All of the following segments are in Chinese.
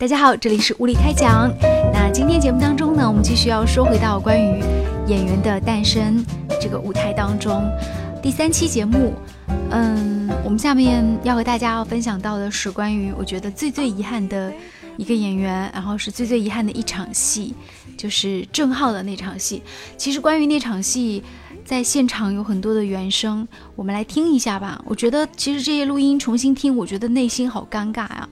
大家好，这里是物理开讲。那今天节目当中呢，我们继续要说回到关于演员的诞生这个舞台当中，第三期节目。嗯，我们下面要和大家要分享到的是关于我觉得最最遗憾的一个演员，然后是最最遗憾的一场戏，就是郑浩的那场戏。其实关于那场戏，在现场有很多的原声，我们来听一下吧。我觉得其实这些录音重新听，我觉得内心好尴尬呀。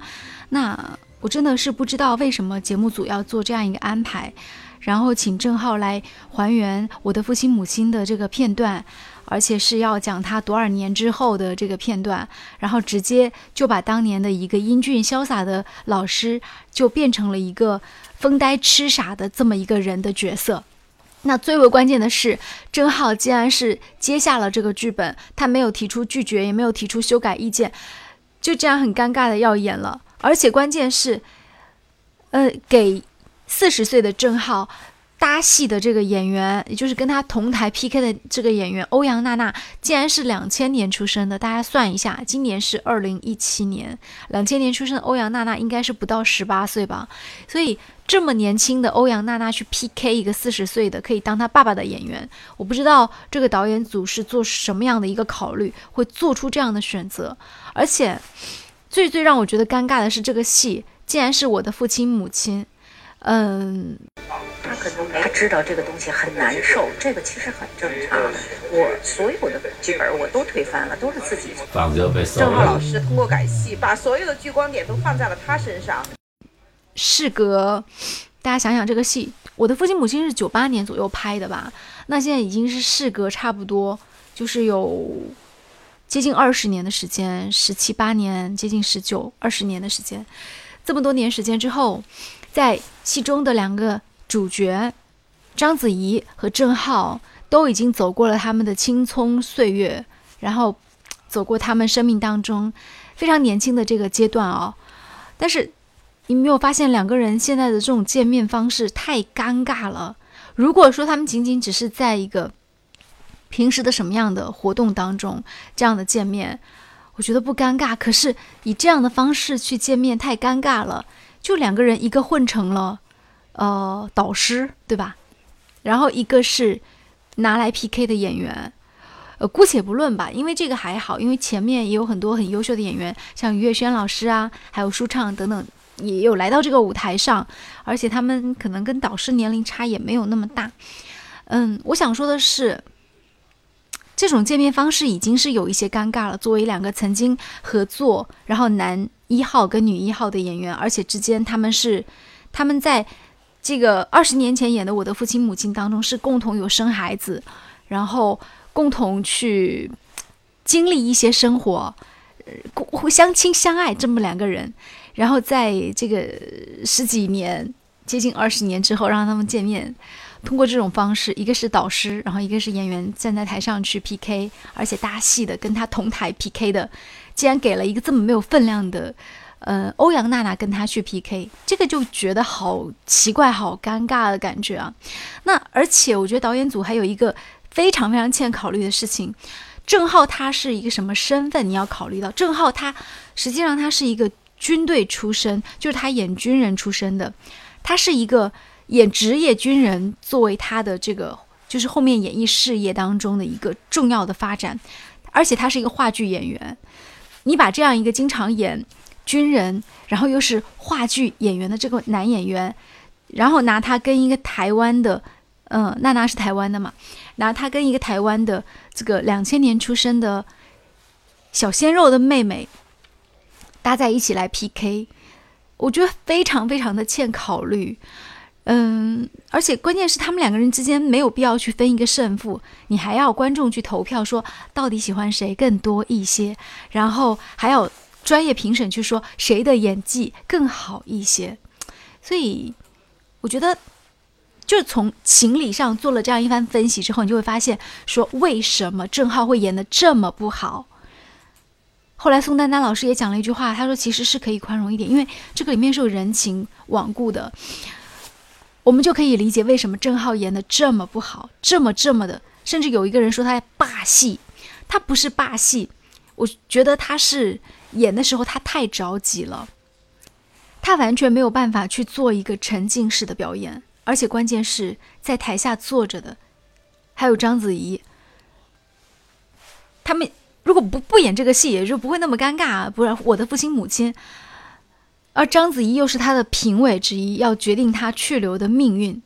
那。我真的是不知道为什么节目组要做这样一个安排，然后请郑浩来还原我的父亲母亲的这个片段，而且是要讲他多少年之后的这个片段，然后直接就把当年的一个英俊潇洒的老师，就变成了一个疯呆痴傻的这么一个人的角色。那最为关键的是，郑浩既然是接下了这个剧本，他没有提出拒绝，也没有提出修改意见，就这样很尴尬的要演了。而且关键是，呃，给四十岁的郑浩搭戏的这个演员，也就是跟他同台 PK 的这个演员欧阳娜娜，竟然是两千年出生的。大家算一下，今年是二零一七年，两千年出生的欧阳娜娜应该是不到十八岁吧？所以这么年轻的欧阳娜娜去 PK 一个四十岁的可以当他爸爸的演员，我不知道这个导演组是做什么样的一个考虑，会做出这样的选择，而且。最最让我觉得尴尬的是，这个戏竟然是我的父亲母亲。嗯，他可能他知道这个东西很难受，这个其实很正常。我所有的剧本我都推翻了，都是自己。郑浩老师通过改戏，把所有的聚光点都放在了他身上。事隔，大家想想这个戏，我的父亲母亲是九八年左右拍的吧？那现在已经是事隔差不多，就是有。接近二十年的时间，十七八年，接近十九二十年的时间，这么多年时间之后，在戏中的两个主角章子怡和郑浩都已经走过了他们的青葱岁月，然后走过他们生命当中非常年轻的这个阶段哦。但是你没有发现两个人现在的这种见面方式太尴尬了？如果说他们仅仅只是在一个。平时的什么样的活动当中，这样的见面，我觉得不尴尬。可是以这样的方式去见面太尴尬了，就两个人一个混成了，呃，导师对吧？然后一个是拿来 PK 的演员，呃，姑且不论吧，因为这个还好，因为前面也有很多很优秀的演员，像于月轩老师啊，还有舒畅等等，也有来到这个舞台上，而且他们可能跟导师年龄差也没有那么大。嗯，我想说的是。这种见面方式已经是有一些尴尬了。作为两个曾经合作，然后男一号跟女一号的演员，而且之间他们是，他们在这个二十年前演的《我的父亲母亲》当中是共同有生孩子，然后共同去经历一些生活，互相亲相爱这么两个人，然后在这个十几年接近二十年之后让他们见面。通过这种方式，一个是导师，然后一个是演员站在台上去 PK，而且搭戏的跟他同台 PK 的，竟然给了一个这么没有分量的，呃，欧阳娜娜跟他去 PK，这个就觉得好奇怪、好尴尬的感觉啊。那而且我觉得导演组还有一个非常非常欠考虑的事情，郑浩他是一个什么身份？你要考虑到郑浩他实际上他是一个军队出身，就是他演军人出身的，他是一个。演职业军人作为他的这个，就是后面演艺事业当中的一个重要的发展，而且他是一个话剧演员。你把这样一个经常演军人，然后又是话剧演员的这个男演员，然后拿他跟一个台湾的，嗯，娜娜是台湾的嘛，拿他跟一个台湾的这个两千年出生的小鲜肉的妹妹搭在一起来 PK，我觉得非常非常的欠考虑。嗯，而且关键是他们两个人之间没有必要去分一个胜负，你还要观众去投票说到底喜欢谁更多一些，然后还要专业评审去说谁的演技更好一些。所以我觉得，就是从情理上做了这样一番分析之后，你就会发现说为什么郑浩会演的这么不好。后来宋丹丹老师也讲了一句话，他说其实是可以宽容一点，因为这个里面是有人情罔顾的。我们就可以理解为什么郑浩演的这么不好，这么这么的，甚至有一个人说他霸戏，他不是霸戏，我觉得他是演的时候他太着急了，他完全没有办法去做一个沉浸式的表演，而且关键是在台下坐着的还有章子怡，他们如果不不演这个戏，也就不会那么尴尬。不然，我的父亲母亲，而章子怡又是他的评委之一，要决定他去留的命运，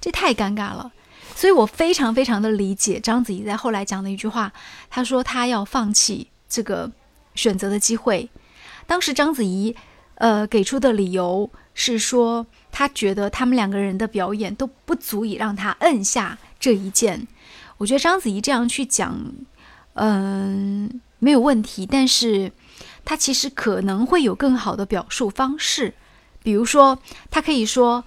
这太尴尬了。所以我非常非常的理解章子怡在后来讲的一句话，她说她要放弃这个选择的机会。当时章子怡，呃，给出的理由是说，她觉得他们两个人的表演都不足以让她摁下这一键。我觉得章子怡这样去讲，嗯，没有问题，但是他其实可能会有更好的表述方式，比如说，他可以说。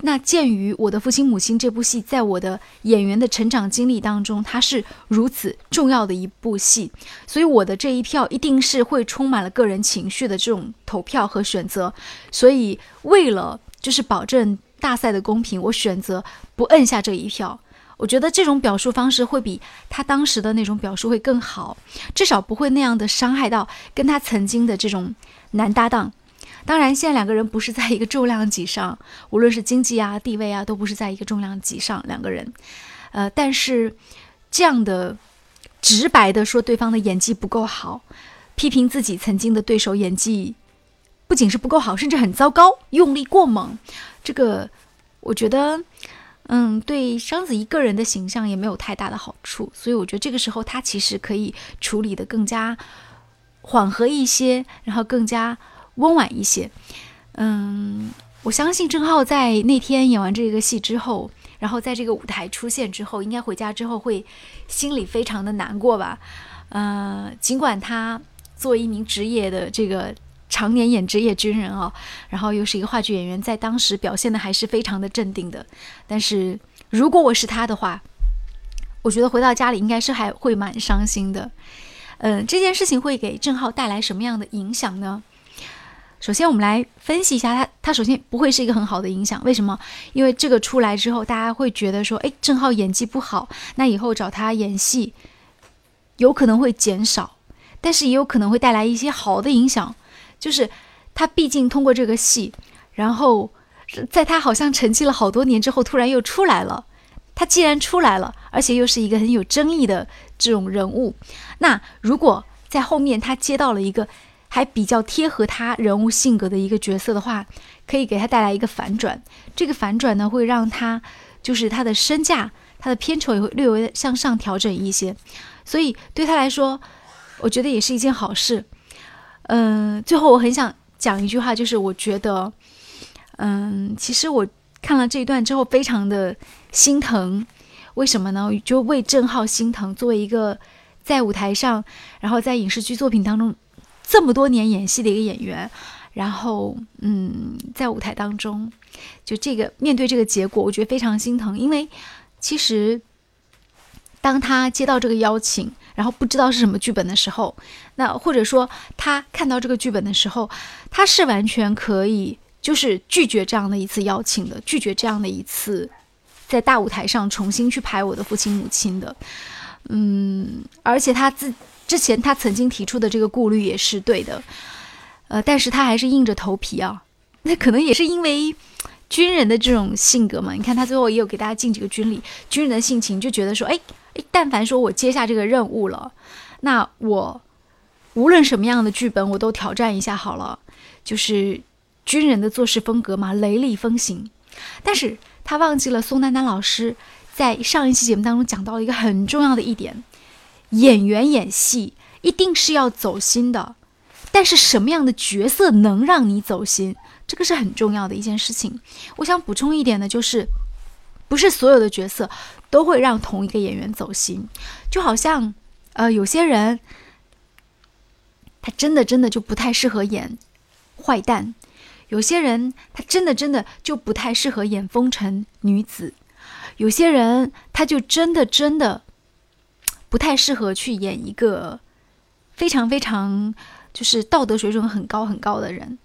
那鉴于我的父亲母亲这部戏在我的演员的成长经历当中，它是如此重要的一部戏，所以我的这一票一定是会充满了个人情绪的这种投票和选择。所以为了就是保证大赛的公平，我选择不摁下这一票。我觉得这种表述方式会比他当时的那种表述会更好，至少不会那样的伤害到跟他曾经的这种男搭档。当然，现在两个人不是在一个重量级上，无论是经济啊、地位啊，都不是在一个重量级上。两个人，呃，但是这样的直白的说对方的演技不够好，批评自己曾经的对手演技不仅是不够好，甚至很糟糕，用力过猛，这个我觉得，嗯，对章子怡个人的形象也没有太大的好处。所以我觉得这个时候他其实可以处理的更加缓和一些，然后更加。温婉一些，嗯，我相信郑浩在那天演完这个戏之后，然后在这个舞台出现之后，应该回家之后会心里非常的难过吧。呃，尽管他作为一名职业的这个常年演职业军人啊，然后又是一个话剧演员，在当时表现的还是非常的镇定的。但是如果我是他的话，我觉得回到家里应该是还会蛮伤心的。嗯，这件事情会给郑浩带来什么样的影响呢？首先，我们来分析一下他。他首先不会是一个很好的影响，为什么？因为这个出来之后，大家会觉得说，哎，郑浩演技不好，那以后找他演戏有可能会减少，但是也有可能会带来一些好的影响。就是他毕竟通过这个戏，然后在他好像沉寂了好多年之后，突然又出来了。他既然出来了，而且又是一个很有争议的这种人物，那如果在后面他接到了一个。还比较贴合他人物性格的一个角色的话，可以给他带来一个反转。这个反转呢，会让他就是他的身价、他的片酬也会略微向上调整一些。所以对他来说，我觉得也是一件好事。嗯，最后我很想讲一句话，就是我觉得，嗯，其实我看了这一段之后，非常的心疼。为什么呢？就为郑浩心疼。作为一个在舞台上，然后在影视剧作品当中。这么多年演戏的一个演员，然后嗯，在舞台当中，就这个面对这个结果，我觉得非常心疼。因为其实当他接到这个邀请，然后不知道是什么剧本的时候，那或者说他看到这个剧本的时候，他是完全可以就是拒绝这样的一次邀请的，拒绝这样的一次在大舞台上重新去拍我的父亲母亲的。嗯，而且他自。之前他曾经提出的这个顾虑也是对的，呃，但是他还是硬着头皮啊。那可能也是因为军人的这种性格嘛。你看他最后也有给大家敬几个军礼，军人的性情就觉得说，哎哎，但凡说我接下这个任务了，那我无论什么样的剧本我都挑战一下好了。就是军人的做事风格嘛，雷厉风行。但是他忘记了宋丹丹老师在上一期节目当中讲到了一个很重要的一点。演员演戏一定是要走心的，但是什么样的角色能让你走心，这个是很重要的一件事情。我想补充一点呢，就是不是所有的角色都会让同一个演员走心。就好像，呃，有些人他真的真的就不太适合演坏蛋，有些人他真的真的就不太适合演风尘女子，有些人他就真的真的。不太适合去演一个非常非常就是道德水准很高很高的人，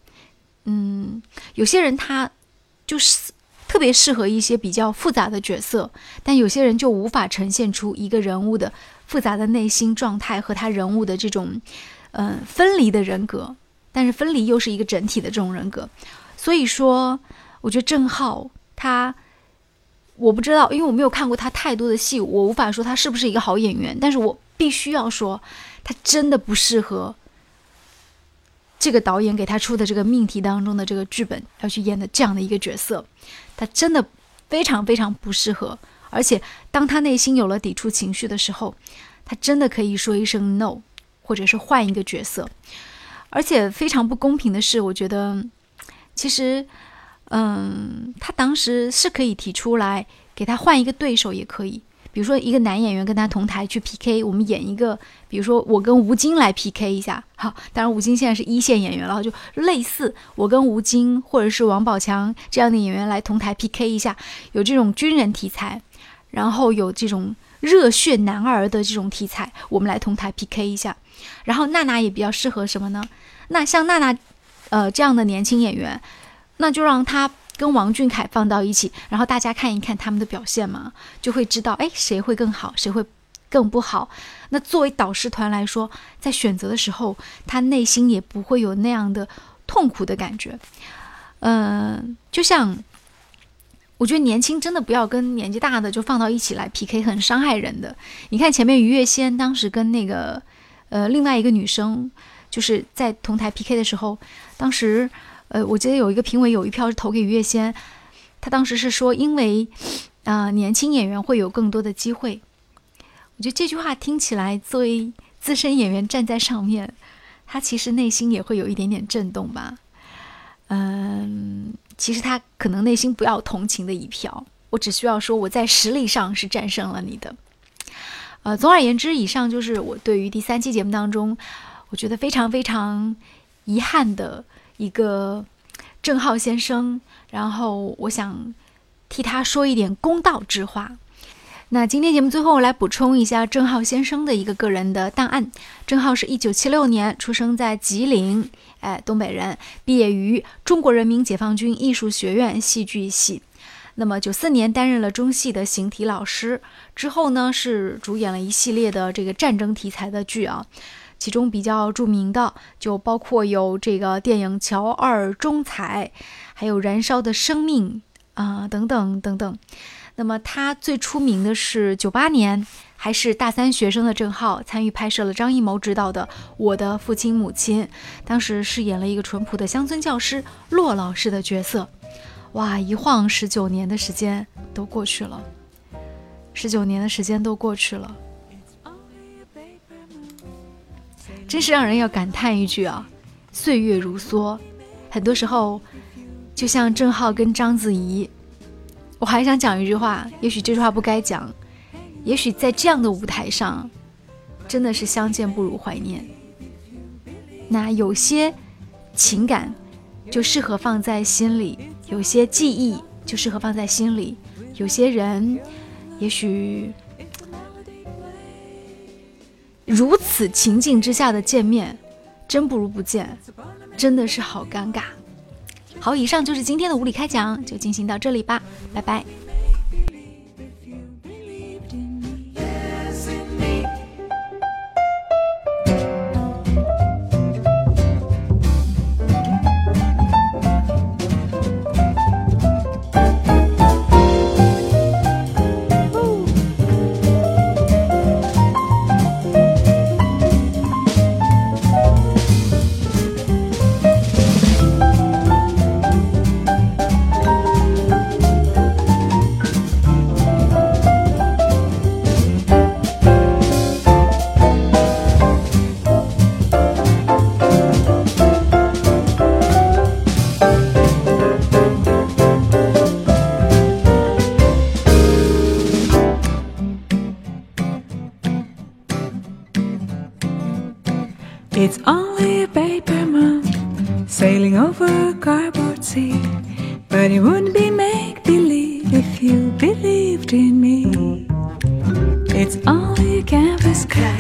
嗯，有些人他就是特别适合一些比较复杂的角色，但有些人就无法呈现出一个人物的复杂的内心状态和他人物的这种嗯分离的人格。但是分离又是一个整体的这种人格。所以说，我觉得郑浩他，我不知道，因为我没有看过他太多的戏，我无法说他是不是一个好演员。但是我必须要说，他真的不适合这个导演给他出的这个命题当中的这个剧本要去演的这样的一个角色，他真的非常非常不适合。而且，当他内心有了抵触情绪的时候，他真的可以说一声 no，或者是换一个角色。而且非常不公平的是，我觉得。其实，嗯，他当时是可以提出来给他换一个对手，也可以，比如说一个男演员跟他同台去 PK，我们演一个，比如说我跟吴京来 PK 一下，好，当然吴京现在是一线演员了，就类似我跟吴京或者是王宝强这样的演员来同台 PK 一下，有这种军人题材，然后有这种热血男儿的这种题材，我们来同台 PK 一下，然后娜娜也比较适合什么呢？那像娜娜。呃，这样的年轻演员，那就让他跟王俊凯放到一起，然后大家看一看他们的表现嘛，就会知道，哎，谁会更好，谁会更不好。那作为导师团来说，在选择的时候，他内心也不会有那样的痛苦的感觉。嗯，就像我觉得年轻真的不要跟年纪大的就放到一起来 PK，很伤害人的。你看前面于月仙当时跟那个呃另外一个女生。就是在同台 PK 的时候，当时，呃，我记得有一个评委有一票是投给于月仙，他当时是说，因为，啊，年轻演员会有更多的机会。我觉得这句话听起来，作为资深演员站在上面，他其实内心也会有一点点震动吧。嗯，其实他可能内心不要同情的一票，我只需要说我在实力上是战胜了你的。呃，总而言之，以上就是我对于第三期节目当中。我觉得非常非常遗憾的一个郑浩先生，然后我想替他说一点公道之话。那今天节目最后来补充一下郑浩先生的一个个人的档案。郑浩是一九七六年出生在吉林，哎，东北人，毕业于中国人民解放军艺术学院戏剧系。那么九四年担任了中戏的形体老师，之后呢是主演了一系列的这个战争题材的剧啊。其中比较著名的就包括有这个电影《乔二中彩》，还有《燃烧的生命》啊等等等等。那么他最出名的是九八年，还是大三学生的郑浩参与拍摄了张艺谋执导的《我的父亲母亲》，当时饰演了一个淳朴的乡村教师骆老师的角色。哇，一晃十九年的时间都过去了，十九年的时间都过去了。真是让人要感叹一句啊，岁月如梭。很多时候，就像郑浩跟章子怡，我还想讲一句话，也许这句话不该讲，也许在这样的舞台上，真的是相见不如怀念。那有些情感就适合放在心里，有些记忆就适合放在心里，有些人，也许。如此情境之下的见面，真不如不见，真的是好尴尬。好，以上就是今天的无理开讲，就进行到这里吧，拜拜。Cardboard sea. But it wouldn't be make believe if you believed in me. It's only a canvas sky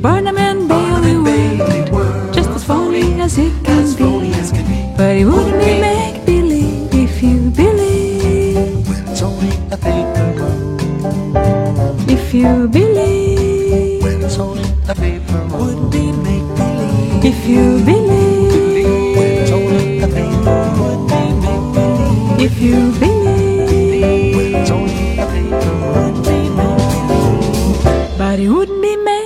Barnum and Bailey were were just as phony as it can as be. as can be. But it wouldn't be make believe if you believe, When it's only a paper world. if you believe, When it's only a paper world. Would be make believe. if you believe, When it's only a paper would be make believe. if you believe. When it's only a paper would be make believe. But it wouldn't be make